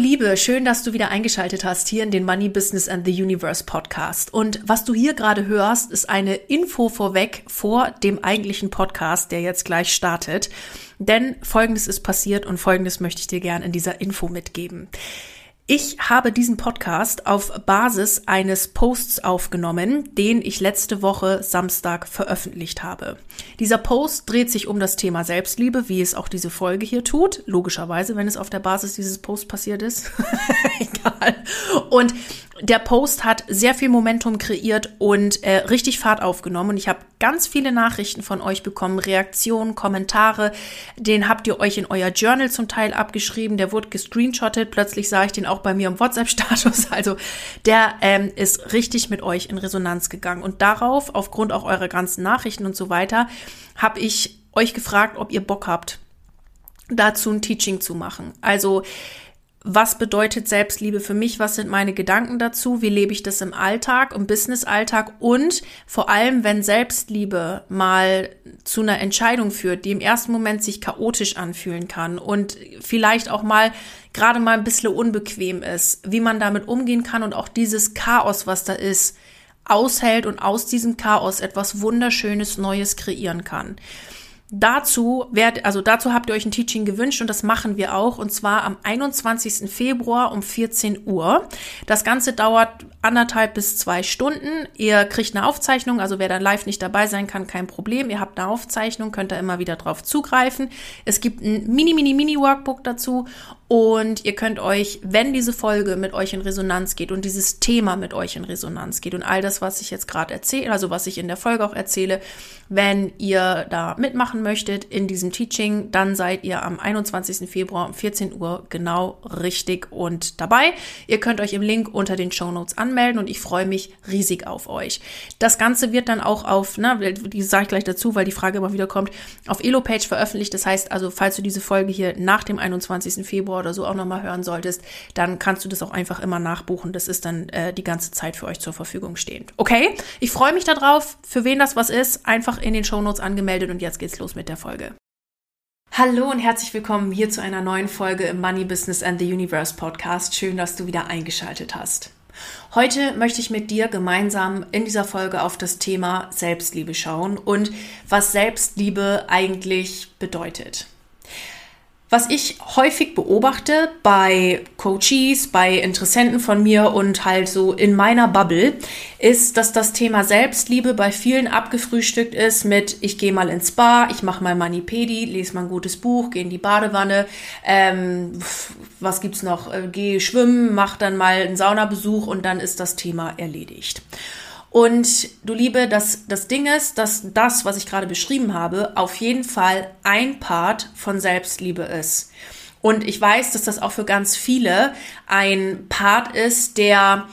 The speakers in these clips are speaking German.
Liebe, schön, dass du wieder eingeschaltet hast hier in den Money Business and the Universe Podcast. Und was du hier gerade hörst, ist eine Info vorweg vor dem eigentlichen Podcast, der jetzt gleich startet. Denn Folgendes ist passiert und Folgendes möchte ich dir gern in dieser Info mitgeben. Ich habe diesen Podcast auf Basis eines Posts aufgenommen, den ich letzte Woche Samstag veröffentlicht habe. Dieser Post dreht sich um das Thema Selbstliebe, wie es auch diese Folge hier tut. Logischerweise, wenn es auf der Basis dieses Posts passiert ist. Egal. Und der Post hat sehr viel Momentum kreiert und äh, richtig Fahrt aufgenommen. Und ich habe ganz viele Nachrichten von euch bekommen, Reaktionen, Kommentare. Den habt ihr euch in euer Journal zum Teil abgeschrieben. Der wurde gescreenshottet. Plötzlich sah ich den auch bei mir im WhatsApp-Status. Also der ähm, ist richtig mit euch in Resonanz gegangen. Und darauf, aufgrund auch eurer ganzen Nachrichten und so weiter, habe ich euch gefragt, ob ihr Bock habt, dazu ein Teaching zu machen. Also was bedeutet Selbstliebe für mich? Was sind meine Gedanken dazu? Wie lebe ich das im Alltag, im Business-Alltag? Und vor allem, wenn Selbstliebe mal zu einer Entscheidung führt, die im ersten Moment sich chaotisch anfühlen kann und vielleicht auch mal gerade mal ein bisschen unbequem ist, wie man damit umgehen kann und auch dieses Chaos, was da ist, aushält und aus diesem Chaos etwas Wunderschönes Neues kreieren kann. Dazu werd, also dazu habt ihr euch ein Teaching gewünscht und das machen wir auch und zwar am 21. Februar um 14 Uhr. Das Ganze dauert anderthalb bis zwei Stunden. Ihr kriegt eine Aufzeichnung, also wer dann live nicht dabei sein kann, kein Problem. Ihr habt eine Aufzeichnung, könnt da immer wieder drauf zugreifen. Es gibt ein mini, mini, mini Workbook dazu und ihr könnt euch, wenn diese Folge mit euch in Resonanz geht und dieses Thema mit euch in Resonanz geht und all das, was ich jetzt gerade erzähle, also was ich in der Folge auch erzähle, wenn ihr da mitmachen möchtet in diesem Teaching, dann seid ihr am 21. Februar um 14 Uhr genau richtig und dabei. Ihr könnt euch im Link unter den Show Notes anmelden und ich freue mich riesig auf euch. Das Ganze wird dann auch auf, na, die sage ich gleich dazu, weil die Frage immer wieder kommt, auf Elo-Page veröffentlicht. Das heißt also, falls du diese Folge hier nach dem 21. Februar oder so auch nochmal hören solltest, dann kannst du das auch einfach immer nachbuchen. Das ist dann äh, die ganze Zeit für euch zur Verfügung stehend. Okay? Ich freue mich darauf. Für wen das was ist, einfach in den Shownotes angemeldet und jetzt geht's los mit der Folge. Hallo und herzlich willkommen hier zu einer neuen Folge im Money Business and the Universe Podcast. Schön, dass du wieder eingeschaltet hast. Heute möchte ich mit dir gemeinsam in dieser Folge auf das Thema Selbstliebe schauen und was Selbstliebe eigentlich bedeutet. Was ich häufig beobachte bei Coaches, bei Interessenten von mir und halt so in meiner Bubble, ist, dass das Thema Selbstliebe bei vielen abgefrühstückt ist mit ich gehe mal ins Spa, ich mache mal Manipedi, lese mal ein gutes Buch, gehe in die Badewanne, ähm, was gibt's noch, äh, gehe schwimmen, mach dann mal einen Saunabesuch und dann ist das Thema erledigt. Und du Liebe, das, das Ding ist, dass das, was ich gerade beschrieben habe, auf jeden Fall ein Part von Selbstliebe ist. Und ich weiß, dass das auch für ganz viele ein Part ist, der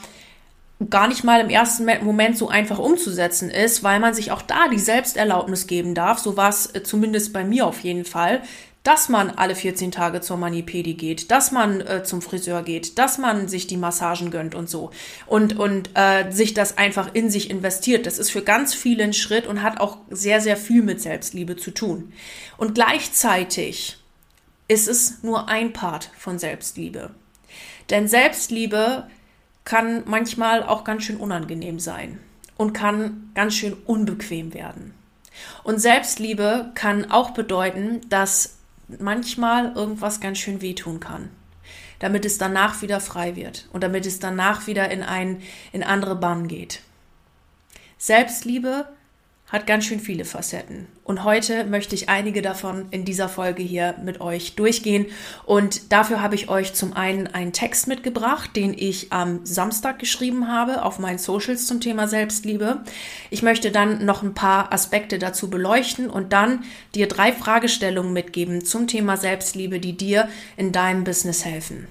gar nicht mal im ersten Moment so einfach umzusetzen ist, weil man sich auch da die Selbsterlaubnis geben darf. So war es äh, zumindest bei mir auf jeden Fall, dass man alle 14 Tage zur Manipedi geht, dass man äh, zum Friseur geht, dass man sich die Massagen gönnt und so und, und äh, sich das einfach in sich investiert. Das ist für ganz viele ein Schritt und hat auch sehr, sehr viel mit Selbstliebe zu tun. Und gleichzeitig ist es nur ein Part von Selbstliebe. Denn Selbstliebe kann manchmal auch ganz schön unangenehm sein und kann ganz schön unbequem werden. Und Selbstliebe kann auch bedeuten, dass manchmal irgendwas ganz schön wehtun kann. Damit es danach wieder frei wird und damit es danach wieder in ein, in andere Bahnen geht. Selbstliebe hat ganz schön viele Facetten. Und heute möchte ich einige davon in dieser Folge hier mit euch durchgehen. Und dafür habe ich euch zum einen einen Text mitgebracht, den ich am Samstag geschrieben habe auf meinen Socials zum Thema Selbstliebe. Ich möchte dann noch ein paar Aspekte dazu beleuchten und dann dir drei Fragestellungen mitgeben zum Thema Selbstliebe, die dir in deinem Business helfen.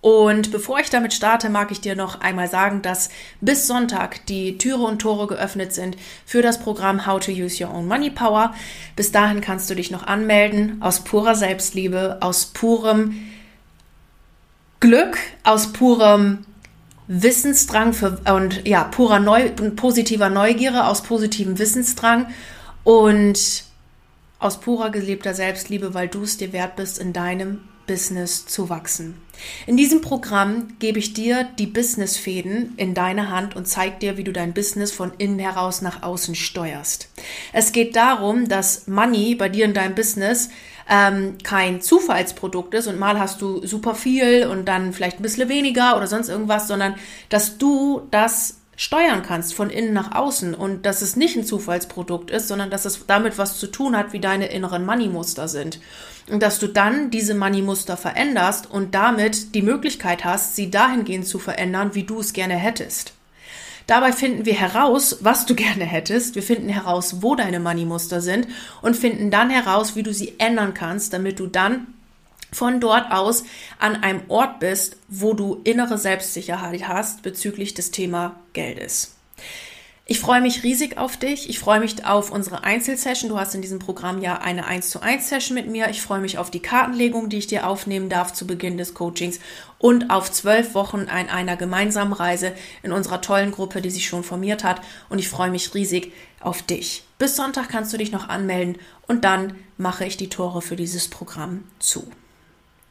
Und bevor ich damit starte, mag ich dir noch einmal sagen, dass bis Sonntag die Türe und Tore geöffnet sind für das Programm How to Use Your Own Money Power. Bis dahin kannst du dich noch anmelden aus purer Selbstliebe, aus purem Glück, aus purem Wissensdrang für, und ja, purer Neu, positiver Neugierde, aus positivem Wissensdrang und aus purer gelebter Selbstliebe, weil du es dir wert bist, in deinem Business zu wachsen. In diesem Programm gebe ich dir die Businessfäden in deine Hand und zeige dir, wie du dein Business von innen heraus nach außen steuerst. Es geht darum, dass Money bei dir in deinem Business ähm, kein Zufallsprodukt ist und mal hast du super viel und dann vielleicht ein bisschen weniger oder sonst irgendwas, sondern dass du das steuern kannst von innen nach außen und dass es nicht ein Zufallsprodukt ist, sondern dass es damit was zu tun hat, wie deine inneren Money-Muster sind. Und dass du dann diese Money-Muster veränderst und damit die Möglichkeit hast, sie dahingehend zu verändern, wie du es gerne hättest. Dabei finden wir heraus, was du gerne hättest. Wir finden heraus, wo deine Money-Muster sind und finden dann heraus, wie du sie ändern kannst, damit du dann von dort aus an einem Ort bist, wo du innere Selbstsicherheit hast bezüglich des Thema Geldes. Ich freue mich riesig auf dich. Ich freue mich auf unsere Einzelsession. Du hast in diesem Programm ja eine 1 zu 1 Session mit mir. Ich freue mich auf die Kartenlegung, die ich dir aufnehmen darf zu Beginn des Coachings und auf zwölf Wochen an einer gemeinsamen Reise in unserer tollen Gruppe, die sich schon formiert hat. Und ich freue mich riesig auf dich. Bis Sonntag kannst du dich noch anmelden und dann mache ich die Tore für dieses Programm zu.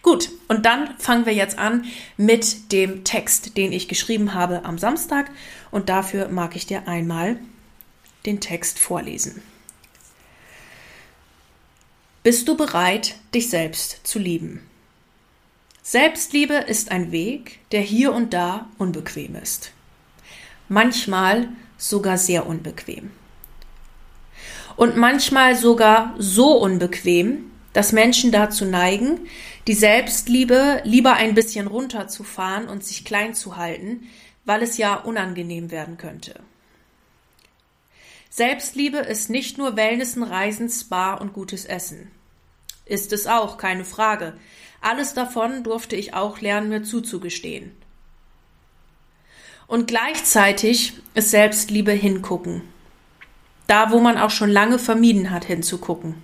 Gut, und dann fangen wir jetzt an mit dem Text, den ich geschrieben habe am Samstag. Und dafür mag ich dir einmal den Text vorlesen. Bist du bereit, dich selbst zu lieben? Selbstliebe ist ein Weg, der hier und da unbequem ist. Manchmal sogar sehr unbequem. Und manchmal sogar so unbequem, dass Menschen dazu neigen, die Selbstliebe lieber ein bisschen runterzufahren und sich klein zu halten, weil es ja unangenehm werden könnte. Selbstliebe ist nicht nur Wellnessen, Reisen, Spa und gutes Essen. Ist es auch, keine Frage. Alles davon durfte ich auch lernen, mir zuzugestehen. Und gleichzeitig ist Selbstliebe hingucken. Da, wo man auch schon lange vermieden hat, hinzugucken.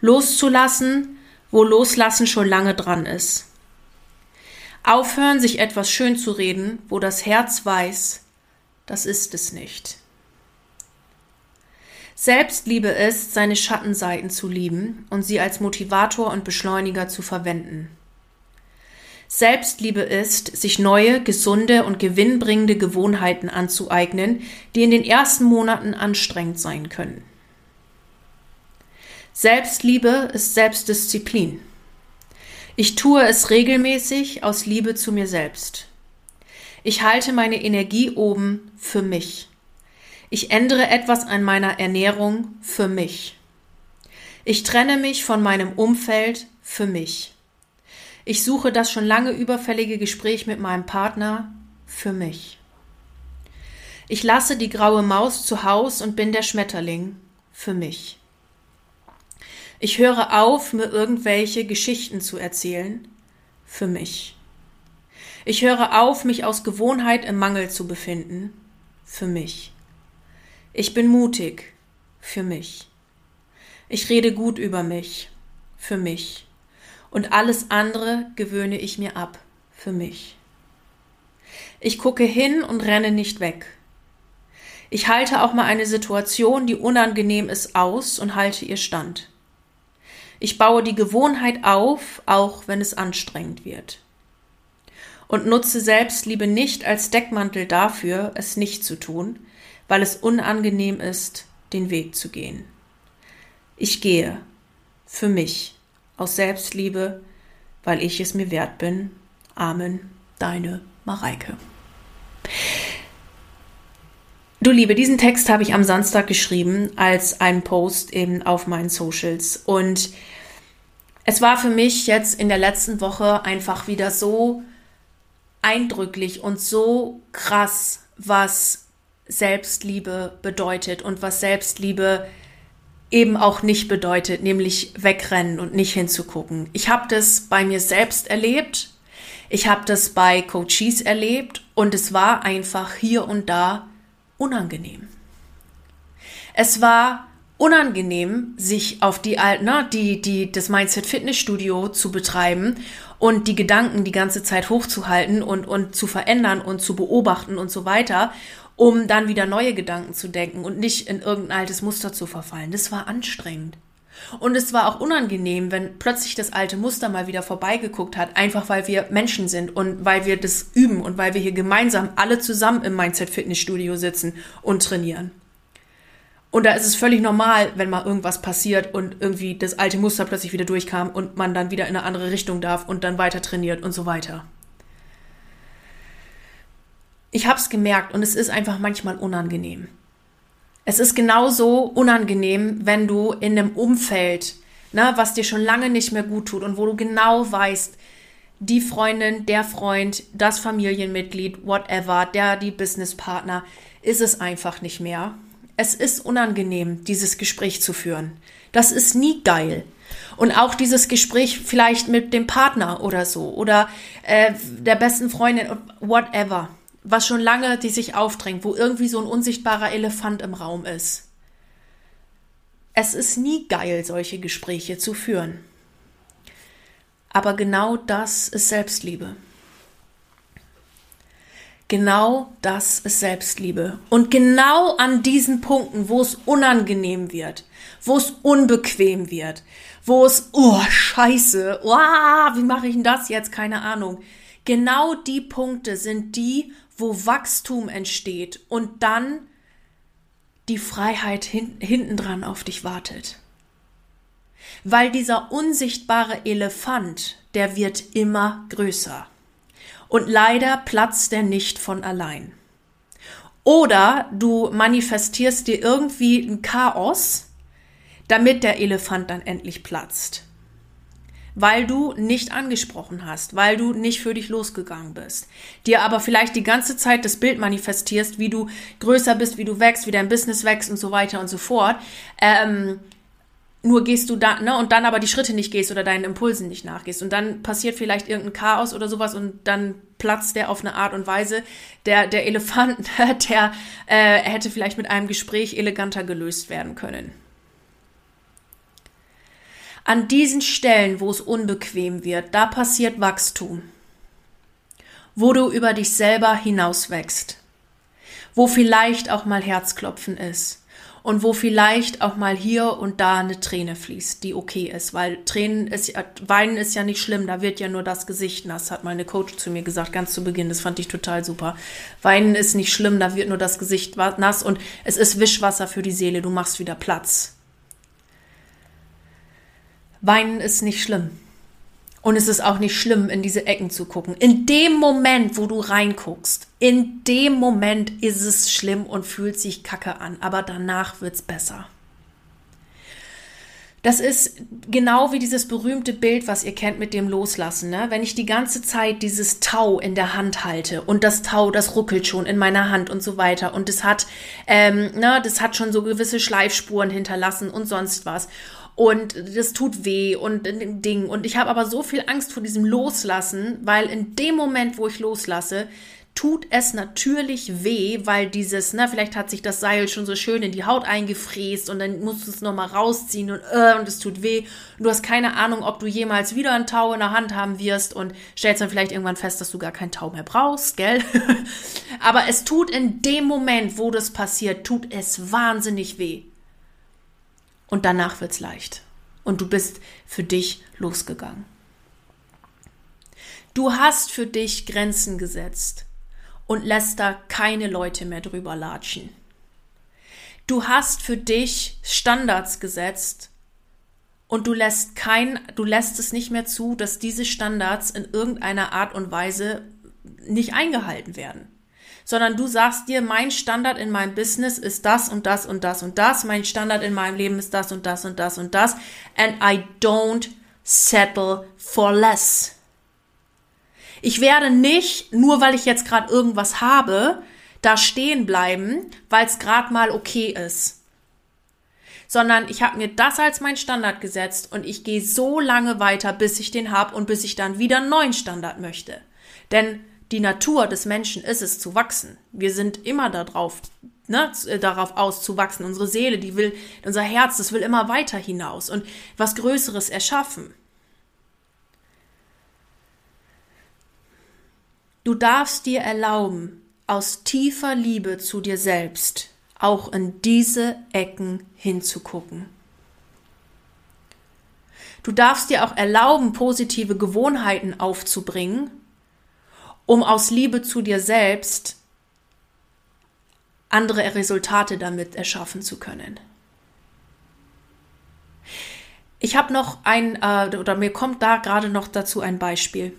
Loszulassen, wo Loslassen schon lange dran ist. Aufhören, sich etwas schön zu reden, wo das Herz weiß, das ist es nicht. Selbstliebe ist, seine Schattenseiten zu lieben und sie als Motivator und Beschleuniger zu verwenden. Selbstliebe ist, sich neue, gesunde und gewinnbringende Gewohnheiten anzueignen, die in den ersten Monaten anstrengend sein können. Selbstliebe ist Selbstdisziplin. Ich tue es regelmäßig aus Liebe zu mir selbst. Ich halte meine Energie oben für mich. Ich ändere etwas an meiner Ernährung für mich. Ich trenne mich von meinem Umfeld für mich. Ich suche das schon lange überfällige Gespräch mit meinem Partner für mich. Ich lasse die graue Maus zu Haus und bin der Schmetterling für mich. Ich höre auf, mir irgendwelche Geschichten zu erzählen. Für mich. Ich höre auf, mich aus Gewohnheit im Mangel zu befinden. Für mich. Ich bin mutig. Für mich. Ich rede gut über mich. Für mich. Und alles andere gewöhne ich mir ab. Für mich. Ich gucke hin und renne nicht weg. Ich halte auch mal eine Situation, die unangenehm ist, aus und halte ihr stand. Ich baue die Gewohnheit auf, auch wenn es anstrengend wird. Und nutze Selbstliebe nicht als Deckmantel dafür, es nicht zu tun, weil es unangenehm ist, den Weg zu gehen. Ich gehe für mich aus Selbstliebe, weil ich es mir wert bin. Amen, deine Mareike. Du Liebe, diesen Text habe ich am Samstag geschrieben als einen Post eben auf meinen Socials. Und es war für mich jetzt in der letzten Woche einfach wieder so eindrücklich und so krass, was Selbstliebe bedeutet und was Selbstliebe eben auch nicht bedeutet, nämlich wegrennen und nicht hinzugucken. Ich habe das bei mir selbst erlebt, ich habe das bei Coaches erlebt und es war einfach hier und da unangenehm. Es war unangenehm, sich auf die, ne, die, die, das Mindset Fitnessstudio zu betreiben und die Gedanken die ganze Zeit hochzuhalten und, und zu verändern und zu beobachten und so weiter, um dann wieder neue Gedanken zu denken und nicht in irgendein altes Muster zu verfallen. Das war anstrengend. Und es war auch unangenehm, wenn plötzlich das alte Muster mal wieder vorbeigeguckt hat, einfach weil wir Menschen sind und weil wir das üben und weil wir hier gemeinsam alle zusammen im Mindset Fitnessstudio sitzen und trainieren. Und da ist es völlig normal, wenn mal irgendwas passiert und irgendwie das alte Muster plötzlich wieder durchkam und man dann wieder in eine andere Richtung darf und dann weiter trainiert und so weiter. Ich habe es gemerkt und es ist einfach manchmal unangenehm. Es ist genauso unangenehm, wenn du in einem Umfeld, ne, was dir schon lange nicht mehr gut tut und wo du genau weißt, die Freundin, der Freund, das Familienmitglied, whatever, der, die Businesspartner, ist es einfach nicht mehr. Es ist unangenehm, dieses Gespräch zu führen. Das ist nie geil. Und auch dieses Gespräch vielleicht mit dem Partner oder so oder äh, der besten Freundin, whatever was schon lange die sich aufdrängt, wo irgendwie so ein unsichtbarer Elefant im Raum ist. Es ist nie geil, solche Gespräche zu führen. Aber genau das ist Selbstliebe. Genau das ist Selbstliebe. Und genau an diesen Punkten, wo es unangenehm wird, wo es unbequem wird, wo es, oh, scheiße, oh, wie mache ich denn das jetzt? Keine Ahnung. Genau die Punkte sind die, wo Wachstum entsteht und dann die Freiheit hin, hintendran auf dich wartet. Weil dieser unsichtbare Elefant, der wird immer größer. Und leider platzt der nicht von allein. Oder du manifestierst dir irgendwie ein Chaos, damit der Elefant dann endlich platzt weil du nicht angesprochen hast, weil du nicht für dich losgegangen bist. Dir aber vielleicht die ganze Zeit das Bild manifestierst, wie du größer bist, wie du wächst, wie dein Business wächst und so weiter und so fort. Ähm, nur gehst du da, ne, und dann aber die Schritte nicht gehst oder deinen Impulsen nicht nachgehst. Und dann passiert vielleicht irgendein Chaos oder sowas und dann platzt der auf eine Art und Weise. Der, der Elefant, der äh, hätte vielleicht mit einem Gespräch eleganter gelöst werden können. An diesen Stellen, wo es unbequem wird, da passiert Wachstum. Wo du über dich selber hinauswächst. Wo vielleicht auch mal Herzklopfen ist. Und wo vielleicht auch mal hier und da eine Träne fließt, die okay ist, weil Tränen ist, Weinen ist ja nicht schlimm, da wird ja nur das Gesicht nass, hat meine Coach zu mir gesagt, ganz zu Beginn, das fand ich total super. Weinen ist nicht schlimm, da wird nur das Gesicht nass und es ist Wischwasser für die Seele, du machst wieder Platz. Weinen ist nicht schlimm. Und es ist auch nicht schlimm, in diese Ecken zu gucken. In dem Moment, wo du reinguckst, in dem Moment ist es schlimm und fühlt sich kacke an, aber danach wird's besser. Das ist genau wie dieses berühmte Bild, was ihr kennt mit dem Loslassen. Ne? Wenn ich die ganze Zeit dieses Tau in der Hand halte und das Tau, das ruckelt schon in meiner Hand und so weiter und es hat, ähm, ne, das hat schon so gewisse Schleifspuren hinterlassen und sonst was und das tut weh und Ding. Und ich habe aber so viel Angst vor diesem Loslassen, weil in dem Moment, wo ich loslasse, tut es natürlich weh, weil dieses, na, vielleicht hat sich das Seil schon so schön in die Haut eingefräst und dann musst du es nochmal rausziehen und, äh, und es tut weh. Und du hast keine Ahnung, ob du jemals wieder ein Tau in der Hand haben wirst und stellst dann vielleicht irgendwann fest, dass du gar kein Tau mehr brauchst, gell? Aber es tut in dem Moment, wo das passiert, tut es wahnsinnig weh und danach wird's leicht. Und du bist für dich losgegangen. Du hast für dich Grenzen gesetzt und lässt da keine Leute mehr drüber latschen. Du hast für dich Standards gesetzt und du lässt kein, du lässt es nicht mehr zu, dass diese Standards in irgendeiner Art und Weise nicht eingehalten werden sondern du sagst dir, mein Standard in meinem Business ist das und das und das und das, mein Standard in meinem Leben ist das und das und das und das, and I don't settle for less. Ich werde nicht, nur weil ich jetzt gerade irgendwas habe, da stehen bleiben, weil es gerade mal okay ist sondern ich habe mir das als mein Standard gesetzt und ich gehe so lange weiter, bis ich den habe und bis ich dann wieder einen neuen Standard möchte. Denn die Natur des Menschen ist es zu wachsen. Wir sind immer darauf, ne, äh, darauf aus zu wachsen. Unsere Seele, die will, unser Herz, das will immer weiter hinaus und was Größeres erschaffen. Du darfst dir erlauben, aus tiefer Liebe zu dir selbst auch in diese Ecken hinzugucken. Du darfst dir auch erlauben, positive Gewohnheiten aufzubringen, um aus Liebe zu dir selbst andere Resultate damit erschaffen zu können. Ich habe noch ein, äh, oder mir kommt da gerade noch dazu ein Beispiel.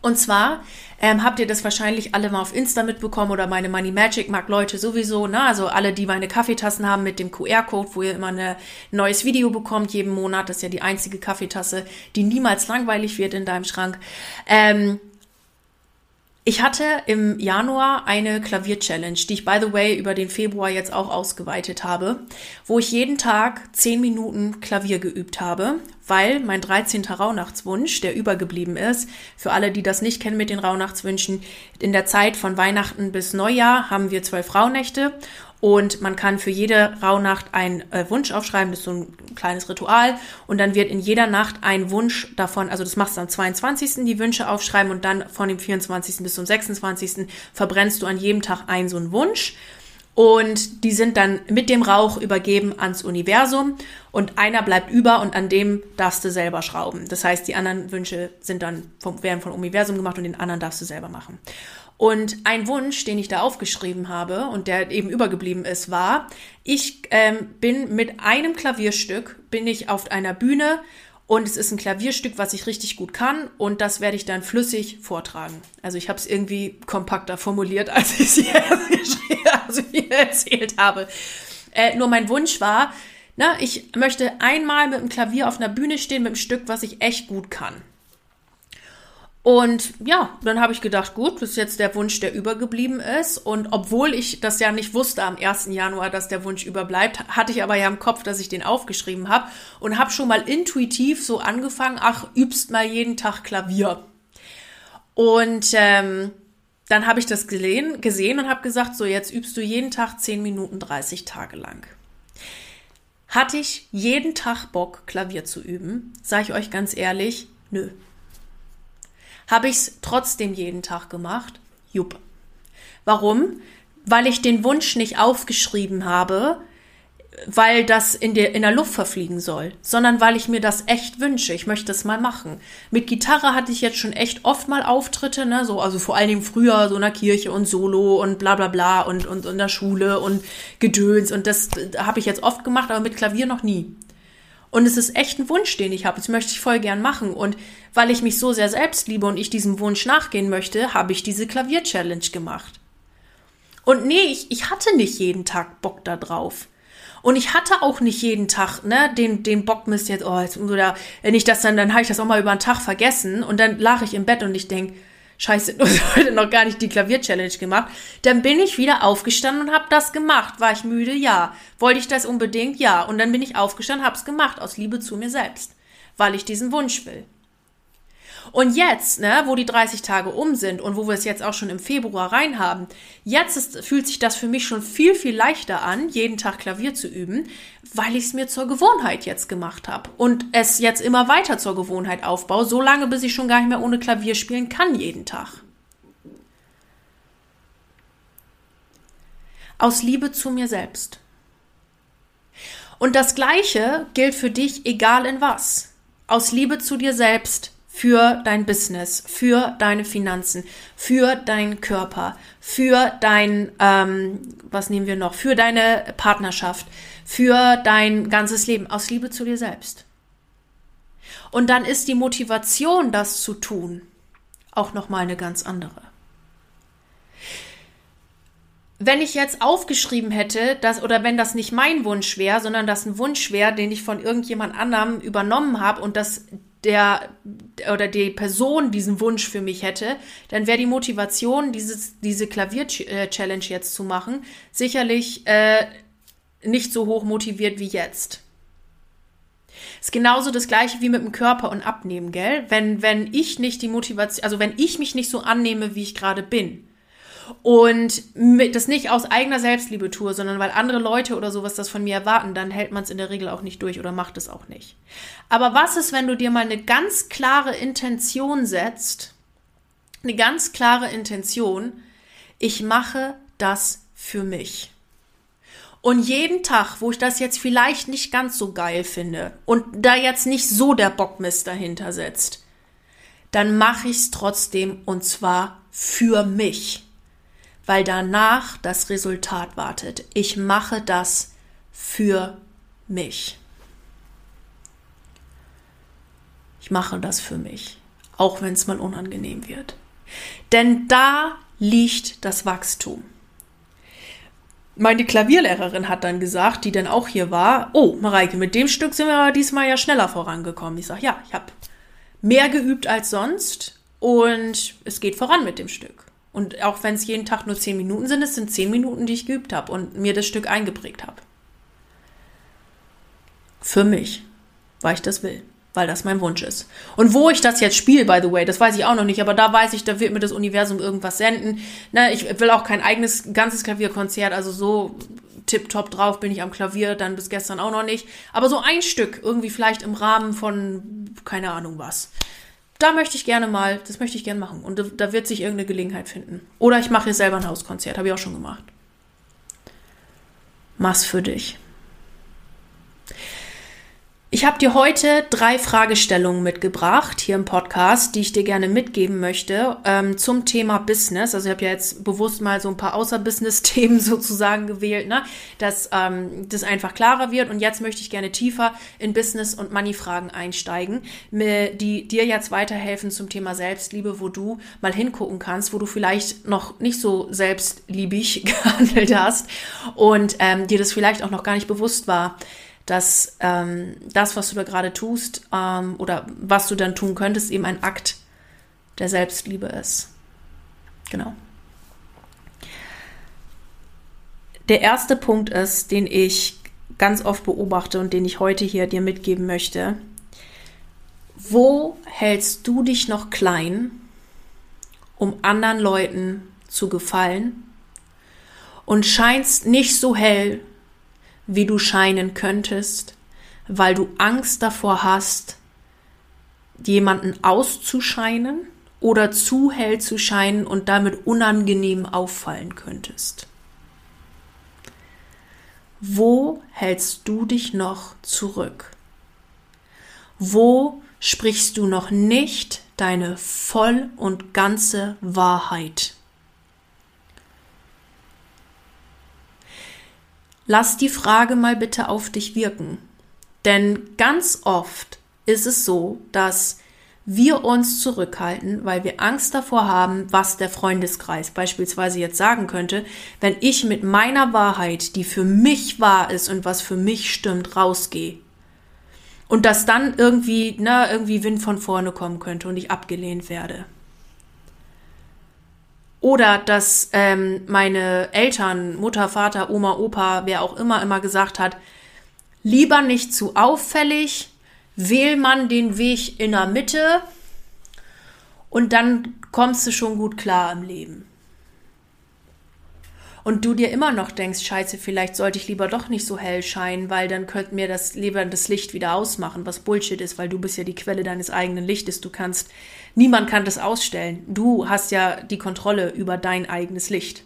Und zwar ähm, habt ihr das wahrscheinlich alle mal auf Insta mitbekommen oder meine Money Magic mag Leute sowieso, ne? Also alle, die meine Kaffeetassen haben mit dem QR-Code, wo ihr immer ein neues Video bekommt jeden Monat. Das ist ja die einzige Kaffeetasse, die niemals langweilig wird in deinem Schrank. Ähm, ich hatte im Januar eine Klavier-Challenge, die ich, by the way, über den Februar jetzt auch ausgeweitet habe, wo ich jeden Tag zehn Minuten Klavier geübt habe, weil mein 13. Rauhnachtswunsch, der übergeblieben ist, für alle, die das nicht kennen mit den Rauhnachtswünschen, in der Zeit von Weihnachten bis Neujahr haben wir zwölf Rauhnächte und man kann für jede Rauhnacht einen äh, Wunsch aufschreiben, das ist so ein kleines Ritual. Und dann wird in jeder Nacht ein Wunsch davon, also das machst du am 22. die Wünsche aufschreiben und dann von dem 24. bis zum 26. verbrennst du an jedem Tag einen so einen Wunsch. Und die sind dann mit dem Rauch übergeben ans Universum und einer bleibt über und an dem darfst du selber schrauben. Das heißt, die anderen Wünsche sind dann vom, werden vom Universum gemacht und den anderen darfst du selber machen. Und ein Wunsch, den ich da aufgeschrieben habe und der eben übergeblieben ist, war, ich ähm, bin mit einem Klavierstück, bin ich auf einer Bühne und es ist ein Klavierstück, was ich richtig gut kann und das werde ich dann flüssig vortragen. Also ich habe es irgendwie kompakter formuliert, als ich es hier, also erzählt habe. Äh, nur mein Wunsch war, na, ich möchte einmal mit dem Klavier auf einer Bühne stehen mit einem Stück, was ich echt gut kann. Und ja, dann habe ich gedacht, gut, das ist jetzt der Wunsch, der übergeblieben ist. Und obwohl ich das ja nicht wusste am 1. Januar, dass der Wunsch überbleibt, hatte ich aber ja im Kopf, dass ich den aufgeschrieben habe und habe schon mal intuitiv so angefangen, ach, übst mal jeden Tag Klavier. Und ähm, dann habe ich das gesehen, gesehen und habe gesagt, so jetzt übst du jeden Tag 10 Minuten 30 Tage lang. Hatte ich jeden Tag Bock, Klavier zu üben? Sage ich euch ganz ehrlich, nö. Habe ich es trotzdem jeden Tag gemacht? Jupp. Warum? Weil ich den Wunsch nicht aufgeschrieben habe, weil das in der, in der Luft verfliegen soll, sondern weil ich mir das echt wünsche. Ich möchte es mal machen. Mit Gitarre hatte ich jetzt schon echt oft mal Auftritte, ne, so, also vor allen Dingen früher so in der Kirche und Solo und bla bla bla und, und, und in der Schule und Gedöns und das habe ich jetzt oft gemacht, aber mit Klavier noch nie. Und es ist echt ein Wunsch, den ich habe. Das möchte ich voll gern machen. Und weil ich mich so sehr selbst liebe und ich diesem Wunsch nachgehen möchte, habe ich diese Klavier-Challenge gemacht. Und nee, ich, ich hatte nicht jeden Tag Bock da drauf. Und ich hatte auch nicht jeden Tag, ne, den, den Bockmist jetzt, oh, jetzt, oder wenn ich das dann, dann habe ich das auch mal über einen Tag vergessen und dann lag ich im Bett und ich denk Scheiße, du hast heute noch gar nicht die Klavier-Challenge gemacht. Dann bin ich wieder aufgestanden und habe das gemacht. War ich müde? Ja. Wollte ich das unbedingt? Ja. Und dann bin ich aufgestanden, habe es gemacht, aus Liebe zu mir selbst, weil ich diesen Wunsch will. Und jetzt, ne, wo die 30 Tage um sind und wo wir es jetzt auch schon im Februar rein haben, jetzt ist, fühlt sich das für mich schon viel, viel leichter an, jeden Tag Klavier zu üben, weil ich es mir zur Gewohnheit jetzt gemacht habe und es jetzt immer weiter zur Gewohnheit aufbaue, so lange, bis ich schon gar nicht mehr ohne Klavier spielen kann jeden Tag. Aus Liebe zu mir selbst. Und das Gleiche gilt für dich, egal in was. Aus Liebe zu dir selbst für dein Business, für deine Finanzen, für deinen Körper, für dein, ähm, was nehmen wir noch, für deine Partnerschaft, für dein ganzes Leben, aus Liebe zu dir selbst. Und dann ist die Motivation, das zu tun, auch nochmal eine ganz andere. wenn ich jetzt aufgeschrieben hätte, dass, oder wenn das nicht mein Wunsch wäre, sondern das ein Wunsch wäre, den ich von irgendjemand anderem übernommen habe und dass der oder die Person diesen Wunsch für mich hätte, dann wäre die Motivation, dieses, diese Klavier-Challenge jetzt zu machen, sicherlich äh, nicht so hoch motiviert wie jetzt. Ist genauso das gleiche wie mit dem Körper und Abnehmen, gell? Wenn, wenn ich nicht die Motivation, also wenn ich mich nicht so annehme, wie ich gerade bin, und das nicht aus eigener Selbstliebe tue, sondern weil andere Leute oder sowas das von mir erwarten, dann hält man es in der Regel auch nicht durch oder macht es auch nicht. Aber was ist, wenn du dir mal eine ganz klare Intention setzt, eine ganz klare Intention, ich mache das für mich. Und jeden Tag, wo ich das jetzt vielleicht nicht ganz so geil finde und da jetzt nicht so der Bockmist dahinter sitzt, dann mache ich es trotzdem und zwar für mich, weil danach das Resultat wartet. Ich mache das für mich. Ich mache das für mich, auch wenn es mal unangenehm wird. Denn da liegt das Wachstum meine Klavierlehrerin hat dann gesagt, die dann auch hier war, oh, Mareike, mit dem Stück sind wir aber diesmal ja schneller vorangekommen. Ich sage, ja, ich habe mehr geübt als sonst und es geht voran mit dem Stück. Und auch wenn es jeden Tag nur zehn Minuten sind, es sind zehn Minuten, die ich geübt habe und mir das Stück eingeprägt habe. Für mich, weil ich das will weil das mein Wunsch ist. Und wo ich das jetzt spiele, by the way, das weiß ich auch noch nicht, aber da weiß ich, da wird mir das Universum irgendwas senden. Ne, ich will auch kein eigenes, ganzes Klavierkonzert, also so tipptopp drauf bin ich am Klavier, dann bis gestern auch noch nicht. Aber so ein Stück, irgendwie vielleicht im Rahmen von, keine Ahnung was. Da möchte ich gerne mal, das möchte ich gerne machen. Und da, wird sich irgendeine Gelegenheit finden. Oder ich mache hier selber ein Hauskonzert, habe ich auch schon gemacht. Mach's für dich. Ich habe dir heute drei Fragestellungen mitgebracht hier im Podcast, die ich dir gerne mitgeben möchte ähm, zum Thema Business. Also ich habe ja jetzt bewusst mal so ein paar Außer-Business-Themen sozusagen gewählt, ne? dass ähm, das einfach klarer wird. Und jetzt möchte ich gerne tiefer in Business- und Money-Fragen einsteigen, die dir jetzt weiterhelfen zum Thema Selbstliebe, wo du mal hingucken kannst, wo du vielleicht noch nicht so selbstliebig gehandelt hast und ähm, dir das vielleicht auch noch gar nicht bewusst war dass ähm, das, was du da gerade tust ähm, oder was du dann tun könntest, eben ein Akt der Selbstliebe ist. Genau. Der erste Punkt ist, den ich ganz oft beobachte und den ich heute hier dir mitgeben möchte. Wo hältst du dich noch klein, um anderen Leuten zu gefallen und scheinst nicht so hell, wie du scheinen könntest, weil du Angst davor hast, jemanden auszuscheinen oder zu hell zu scheinen und damit unangenehm auffallen könntest. Wo hältst du dich noch zurück? Wo sprichst du noch nicht deine voll und ganze Wahrheit? Lass die Frage mal bitte auf dich wirken. Denn ganz oft ist es so, dass wir uns zurückhalten, weil wir Angst davor haben, was der Freundeskreis beispielsweise jetzt sagen könnte, wenn ich mit meiner Wahrheit, die für mich wahr ist und was für mich stimmt, rausgehe. Und dass dann irgendwie, na, irgendwie Wind von vorne kommen könnte und ich abgelehnt werde. Oder dass ähm, meine Eltern, Mutter, Vater, Oma, Opa, wer auch immer, immer gesagt hat, lieber nicht zu auffällig, wähl man den Weg in der Mitte und dann kommst du schon gut klar im Leben und du dir immer noch denkst, scheiße, vielleicht sollte ich lieber doch nicht so hell scheinen, weil dann könnte mir das lieber das Licht wieder ausmachen, was Bullshit ist, weil du bist ja die Quelle deines eigenen Lichtes. Du kannst, niemand kann das ausstellen. Du hast ja die Kontrolle über dein eigenes Licht.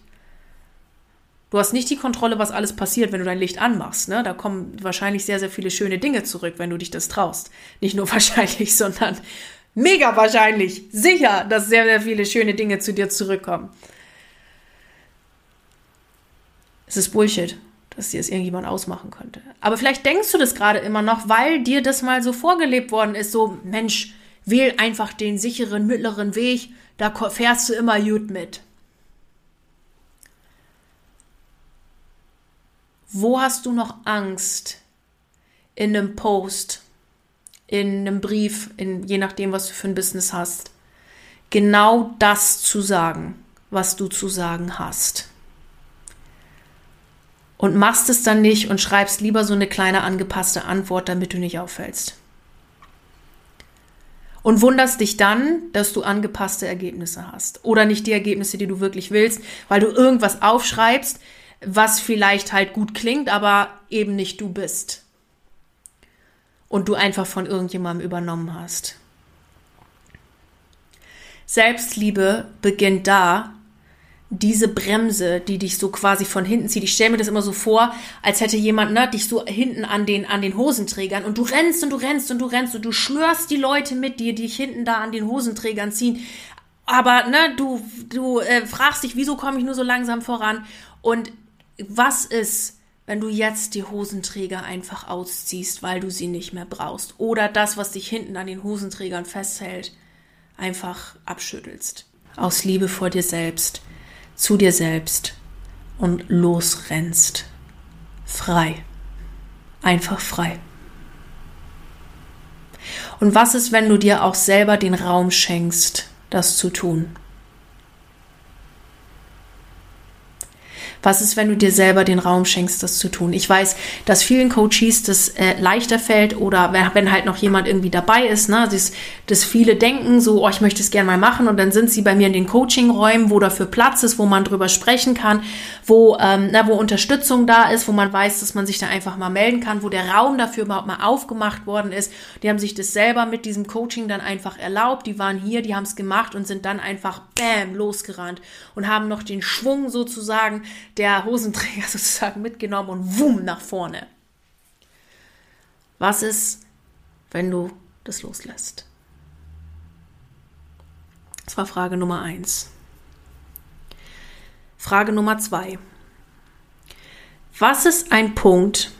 Du hast nicht die Kontrolle, was alles passiert, wenn du dein Licht anmachst. Ne? Da kommen wahrscheinlich sehr, sehr viele schöne Dinge zurück, wenn du dich das traust. Nicht nur wahrscheinlich, sondern mega wahrscheinlich. Sicher, dass sehr, sehr viele schöne Dinge zu dir zurückkommen. Es ist Bullshit, dass dir das irgendjemand ausmachen könnte. Aber vielleicht denkst du das gerade immer noch, weil dir das mal so vorgelebt worden ist, so, Mensch, wähl einfach den sicheren mittleren Weg, da fährst du immer gut mit. Wo hast du noch Angst in einem Post, in einem Brief, in, je nachdem, was du für ein Business hast, genau das zu sagen, was du zu sagen hast? Und machst es dann nicht und schreibst lieber so eine kleine angepasste Antwort, damit du nicht auffällst. Und wunderst dich dann, dass du angepasste Ergebnisse hast. Oder nicht die Ergebnisse, die du wirklich willst, weil du irgendwas aufschreibst, was vielleicht halt gut klingt, aber eben nicht du bist. Und du einfach von irgendjemandem übernommen hast. Selbstliebe beginnt da, diese Bremse, die dich so quasi von hinten zieht. Ich stelle mir das immer so vor, als hätte jemand ne, dich so hinten an den, an den Hosenträgern und du rennst und du rennst und du rennst und du schlörst die Leute mit dir, die dich hinten da an den Hosenträgern ziehen. Aber ne, du, du äh, fragst dich, wieso komme ich nur so langsam voran? Und was ist, wenn du jetzt die Hosenträger einfach ausziehst, weil du sie nicht mehr brauchst? Oder das, was dich hinten an den Hosenträgern festhält, einfach abschüttelst? Aus Liebe vor dir selbst, zu dir selbst und losrennst. Frei. Einfach frei. Und was ist, wenn du dir auch selber den Raum schenkst, das zu tun? Was ist, wenn du dir selber den Raum schenkst, das zu tun? Ich weiß, dass vielen Coaches das äh, leichter fällt oder wenn, wenn, halt noch jemand irgendwie dabei ist, ne, dass, dass viele denken so, oh, ich möchte es gerne mal machen und dann sind sie bei mir in den Coaching-Räumen, wo dafür Platz ist, wo man drüber sprechen kann, wo, ähm, na, wo Unterstützung da ist, wo man weiß, dass man sich da einfach mal melden kann, wo der Raum dafür überhaupt mal aufgemacht worden ist. Die haben sich das selber mit diesem Coaching dann einfach erlaubt. Die waren hier, die haben es gemacht und sind dann einfach bam losgerannt und haben noch den Schwung sozusagen der Hosenträger sozusagen mitgenommen und wumm nach vorne. Was ist, wenn du das loslässt? Das war Frage Nummer eins. Frage Nummer zwei. Was ist ein Punkt,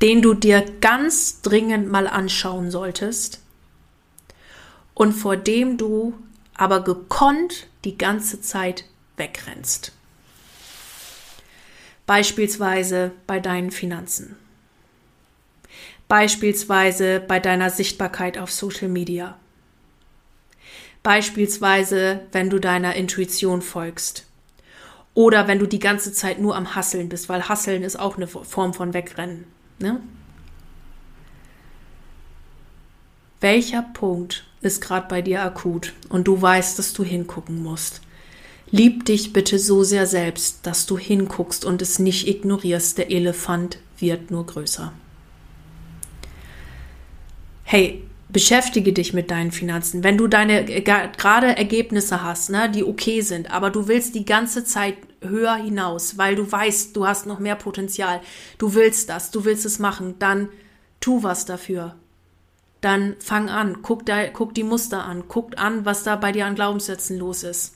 den du dir ganz dringend mal anschauen solltest und vor dem du aber gekonnt die ganze Zeit wegrennst? Beispielsweise bei deinen Finanzen. Beispielsweise bei deiner Sichtbarkeit auf Social Media. Beispielsweise, wenn du deiner Intuition folgst. Oder wenn du die ganze Zeit nur am Hasseln bist, weil Hasseln ist auch eine Form von Wegrennen. Ne? Welcher Punkt ist gerade bei dir akut und du weißt, dass du hingucken musst? Lieb dich bitte so sehr selbst, dass du hinguckst und es nicht ignorierst. Der Elefant wird nur größer. Hey, beschäftige dich mit deinen Finanzen. Wenn du deine äh, gerade Ergebnisse hast, ne, die okay sind, aber du willst die ganze Zeit höher hinaus, weil du weißt, du hast noch mehr Potenzial, du willst das, du willst es machen, dann tu was dafür. Dann fang an, guck, da, guck die Muster an, guck an, was da bei dir an Glaubenssätzen los ist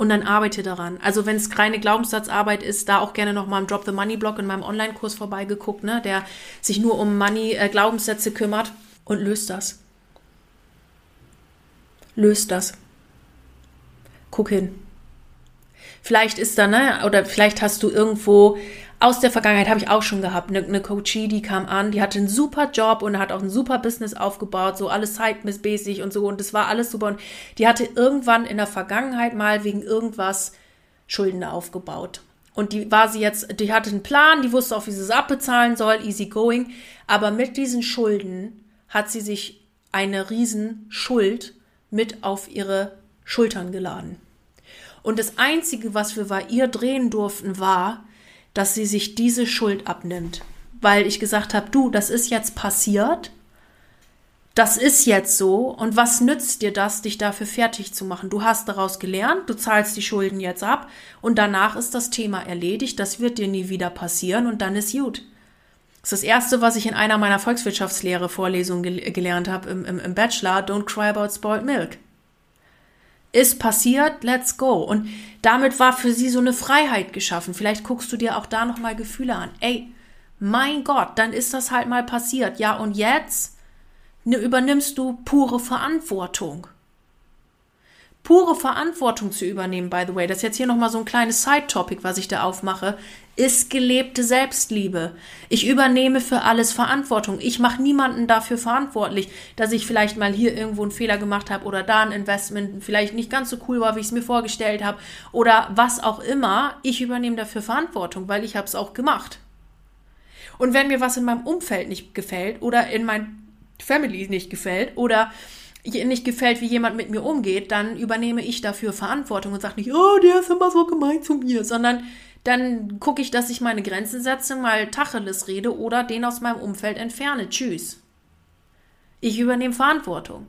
und dann arbeite daran. Also wenn es reine Glaubenssatzarbeit ist, da auch gerne noch mal im Drop the Money Blog in meinem Online-Kurs vorbeigeguckt, ne, der sich nur um Money äh, Glaubenssätze kümmert und löst das. Löst das. Guck hin. Vielleicht ist da, ne, oder vielleicht hast du irgendwo aus der Vergangenheit habe ich auch schon gehabt, eine, eine Coachie, die kam an, die hatte einen super Job und hat auch ein super Business aufgebaut, so alles zeitmissmäßig und so und das war alles super und die hatte irgendwann in der Vergangenheit mal wegen irgendwas Schulden aufgebaut. Und die war sie jetzt, die hatte einen Plan, die wusste auch, wie sie es abbezahlen soll, easy going, aber mit diesen Schulden hat sie sich eine riesen Schuld mit auf ihre Schultern geladen. Und das Einzige, was wir bei ihr drehen durften, war, dass sie sich diese Schuld abnimmt. Weil ich gesagt habe, du, das ist jetzt passiert, das ist jetzt so. Und was nützt dir das, dich dafür fertig zu machen? Du hast daraus gelernt, du zahlst die Schulden jetzt ab. Und danach ist das Thema erledigt, das wird dir nie wieder passieren. Und dann ist gut. Das ist das Erste, was ich in einer meiner Volkswirtschaftslehre-Vorlesungen gel gelernt habe im, im, im Bachelor, Don't Cry About Spoiled Milk ist passiert, let's go. Und damit war für sie so eine Freiheit geschaffen. Vielleicht guckst du dir auch da nochmal Gefühle an. Ey, mein Gott, dann ist das halt mal passiert. Ja, und jetzt ne, übernimmst du pure Verantwortung. Pure Verantwortung zu übernehmen, by the way, das ist jetzt hier nochmal so ein kleines Side-Topic, was ich da aufmache, ist gelebte Selbstliebe. Ich übernehme für alles Verantwortung. Ich mache niemanden dafür verantwortlich, dass ich vielleicht mal hier irgendwo einen Fehler gemacht habe oder da ein Investment vielleicht nicht ganz so cool war, wie ich es mir vorgestellt habe oder was auch immer. Ich übernehme dafür Verantwortung, weil ich habe es auch gemacht. Und wenn mir was in meinem Umfeld nicht gefällt oder in mein Family nicht gefällt oder nicht gefällt, wie jemand mit mir umgeht, dann übernehme ich dafür Verantwortung und sage nicht, oh, der ist immer so gemein zu mir, sondern dann gucke ich, dass ich meine Grenzen setze, mal Tacheles rede oder den aus meinem Umfeld entferne. Tschüss. Ich übernehme Verantwortung.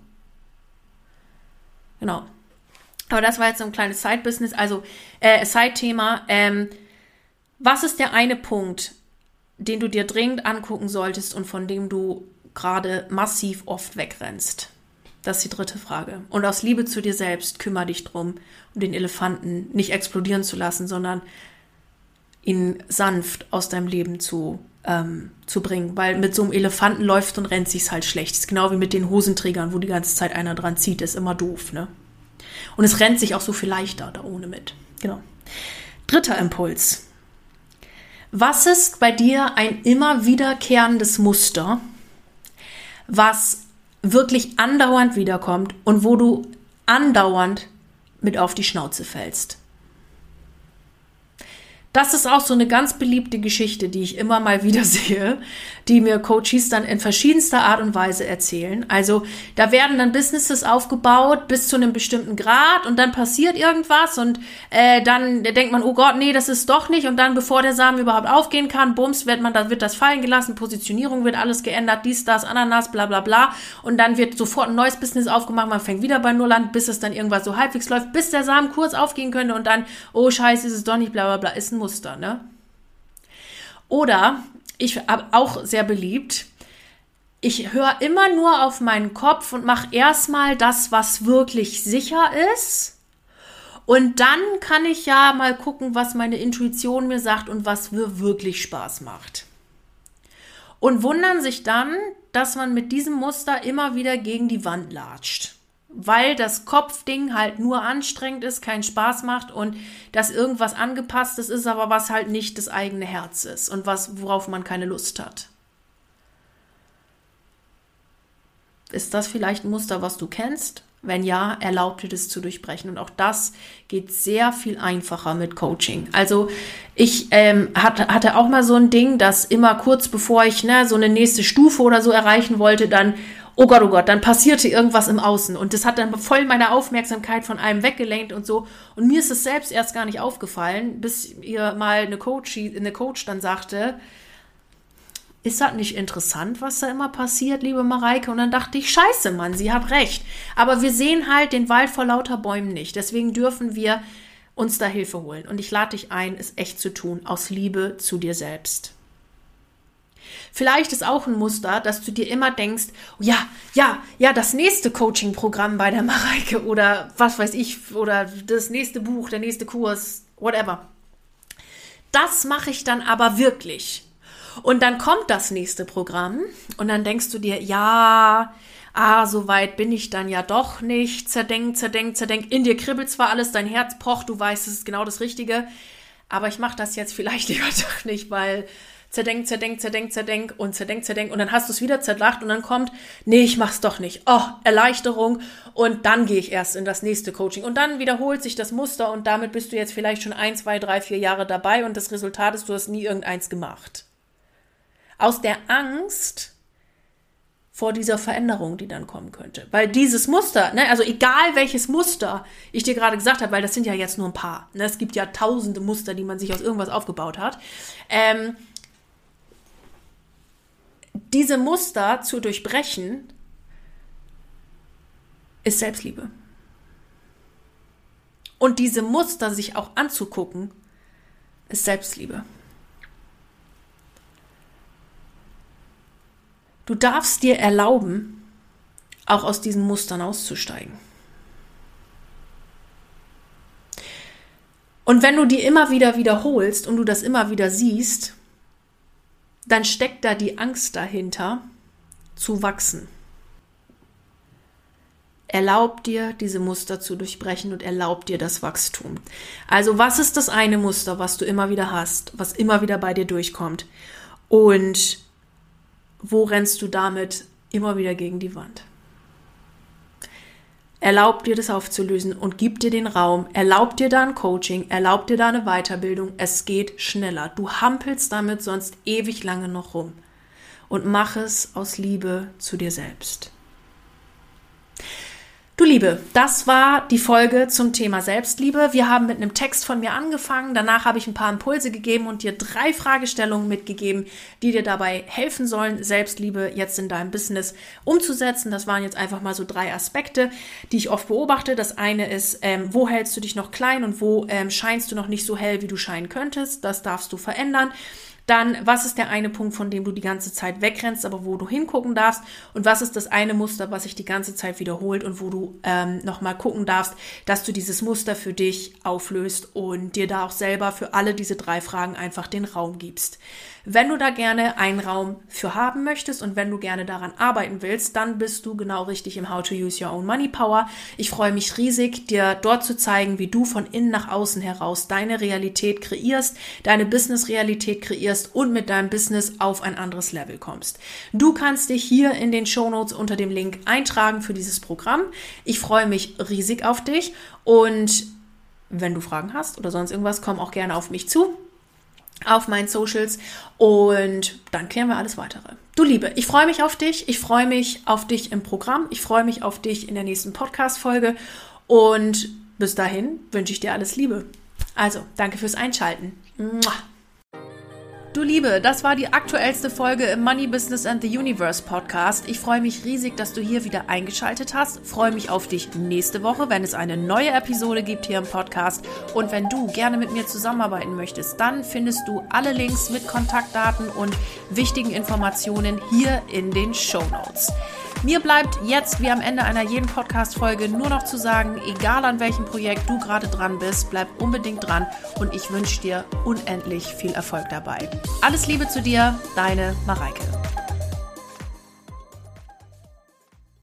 Genau. Aber das war jetzt so ein kleines Side-Business, also äh, Side-Thema. Ähm, was ist der eine Punkt, den du dir dringend angucken solltest und von dem du gerade massiv oft wegrennst? Das ist die dritte Frage. Und aus Liebe zu dir selbst kümmere dich drum, um den Elefanten nicht explodieren zu lassen, sondern ihn sanft aus deinem Leben zu, ähm, zu bringen. Weil mit so einem Elefanten läuft und rennt sich's halt schlecht. Ist genau wie mit den Hosenträgern, wo die ganze Zeit einer dran zieht, ist immer doof, ne? Und es rennt sich auch so viel leichter da ohne mit. Genau. Dritter Impuls. Was ist bei dir ein immer wiederkehrendes Muster, was wirklich andauernd wiederkommt und wo du andauernd mit auf die Schnauze fällst? Das ist auch so eine ganz beliebte Geschichte, die ich immer mal wieder sehe, die mir Coaches dann in verschiedenster Art und Weise erzählen. Also da werden dann Businesses aufgebaut bis zu einem bestimmten Grad und dann passiert irgendwas und äh, dann denkt man, oh Gott, nee, das ist doch nicht und dann, bevor der Samen überhaupt aufgehen kann, bums, wird man, da wird das fallen gelassen, Positionierung wird alles geändert, dies, das, Ananas, bla bla bla und dann wird sofort ein neues Business aufgemacht, man fängt wieder bei Null an, bis es dann irgendwas so halbwegs läuft, bis der Samen kurz aufgehen könnte und dann, oh Scheiße, ist es doch nicht, bla bla bla, ist ein Muster, ne? Oder, ich auch sehr beliebt, ich höre immer nur auf meinen Kopf und mache erstmal das, was wirklich sicher ist. Und dann kann ich ja mal gucken, was meine Intuition mir sagt und was mir wirklich Spaß macht. Und wundern sich dann, dass man mit diesem Muster immer wieder gegen die Wand latscht weil das Kopfding halt nur anstrengend ist, keinen Spaß macht und dass irgendwas angepasstes ist, aber was halt nicht das eigene Herz ist und was, worauf man keine Lust hat. Ist das vielleicht ein Muster, was du kennst? Wenn ja, erlaubt dir das zu durchbrechen. Und auch das geht sehr viel einfacher mit Coaching. Also ich ähm, hatte, hatte auch mal so ein Ding, dass immer kurz bevor ich ne, so eine nächste Stufe oder so erreichen wollte, dann oh Gott, oh Gott, dann passierte irgendwas im Außen und das hat dann voll meine Aufmerksamkeit von einem weggelenkt und so. Und mir ist es selbst erst gar nicht aufgefallen, bis ihr mal eine Coach, eine Coach dann sagte, ist das nicht interessant, was da immer passiert, liebe Mareike? Und dann dachte ich, scheiße, Mann, sie hat recht. Aber wir sehen halt den Wald vor lauter Bäumen nicht. Deswegen dürfen wir uns da Hilfe holen. Und ich lade dich ein, es echt zu tun, aus Liebe zu dir selbst. Vielleicht ist auch ein Muster, dass du dir immer denkst, ja, ja, ja, das nächste Coaching-Programm bei der Mareike oder was weiß ich, oder das nächste Buch, der nächste Kurs, whatever. Das mache ich dann aber wirklich. Und dann kommt das nächste Programm und dann denkst du dir, ja, ah, so weit bin ich dann ja doch nicht. Zerdenk, zerdenk, zerdenk. In dir kribbelt zwar alles, dein Herz pocht, du weißt, es ist genau das Richtige. Aber ich mache das jetzt vielleicht lieber doch nicht, weil zerdenk, zerdenk, zerdenk, zerdenk und zerdenk, zerdenk und dann hast du es wieder zerdacht und dann kommt, nee, ich mach's doch nicht. Oh, Erleichterung und dann gehe ich erst in das nächste Coaching und dann wiederholt sich das Muster und damit bist du jetzt vielleicht schon ein, zwei, drei, vier Jahre dabei und das Resultat ist, du hast nie irgendeins gemacht. Aus der Angst vor dieser Veränderung, die dann kommen könnte. Weil dieses Muster, ne, also egal welches Muster ich dir gerade gesagt habe, weil das sind ja jetzt nur ein paar. Ne, es gibt ja tausende Muster, die man sich aus irgendwas aufgebaut hat. Ähm, diese Muster zu durchbrechen, ist Selbstliebe. Und diese Muster sich auch anzugucken, ist Selbstliebe. Du darfst dir erlauben, auch aus diesen Mustern auszusteigen. Und wenn du die immer wieder wiederholst und du das immer wieder siehst, dann steckt da die Angst dahinter, zu wachsen. erlaubt dir, diese Muster zu durchbrechen und erlaubt dir das Wachstum. Also was ist das eine Muster, was du immer wieder hast, was immer wieder bei dir durchkommt? Und wo rennst du damit immer wieder gegen die Wand? Erlaubt dir das aufzulösen und gib dir den Raum. Erlaubt dir da ein Coaching, erlaubt dir da eine Weiterbildung. Es geht schneller. Du hampelst damit sonst ewig lange noch rum. Und mach es aus Liebe zu dir selbst. Du Liebe, das war die Folge zum Thema Selbstliebe. Wir haben mit einem Text von mir angefangen. Danach habe ich ein paar Impulse gegeben und dir drei Fragestellungen mitgegeben, die dir dabei helfen sollen, Selbstliebe jetzt in deinem Business umzusetzen. Das waren jetzt einfach mal so drei Aspekte, die ich oft beobachte. Das eine ist, ähm, wo hältst du dich noch klein und wo ähm, scheinst du noch nicht so hell, wie du scheinen könntest. Das darfst du verändern. Dann, was ist der eine Punkt, von dem du die ganze Zeit wegrennst, aber wo du hingucken darfst? Und was ist das eine Muster, was sich die ganze Zeit wiederholt und wo du ähm, nochmal gucken darfst, dass du dieses Muster für dich auflöst und dir da auch selber für alle diese drei Fragen einfach den Raum gibst. Wenn du da gerne einen Raum für haben möchtest und wenn du gerne daran arbeiten willst, dann bist du genau richtig im How to Use Your Own Money Power. Ich freue mich riesig, dir dort zu zeigen, wie du von innen nach außen heraus deine Realität kreierst, deine Business-Realität kreierst und mit deinem Business auf ein anderes Level kommst. Du kannst dich hier in den Show Notes unter dem Link eintragen für dieses Programm. Ich freue mich riesig auf dich und wenn du Fragen hast oder sonst irgendwas, komm auch gerne auf mich zu auf meinen Socials und dann klären wir alles weitere. Du Liebe, ich freue mich auf dich. Ich freue mich auf dich im Programm. Ich freue mich auf dich in der nächsten Podcast-Folge und bis dahin wünsche ich dir alles Liebe. Also, danke fürs Einschalten. Mua. Du Liebe, das war die aktuellste Folge im Money Business and the Universe Podcast. Ich freue mich riesig, dass du hier wieder eingeschaltet hast. Freue mich auf dich nächste Woche, wenn es eine neue Episode gibt hier im Podcast. Und wenn du gerne mit mir zusammenarbeiten möchtest, dann findest du alle Links mit Kontaktdaten und wichtigen Informationen hier in den Show Notes. Mir bleibt jetzt wie am Ende einer jeden Podcast-Folge nur noch zu sagen, egal an welchem Projekt du gerade dran bist, bleib unbedingt dran und ich wünsche dir unendlich viel Erfolg dabei. Alles Liebe zu dir, deine Mareike.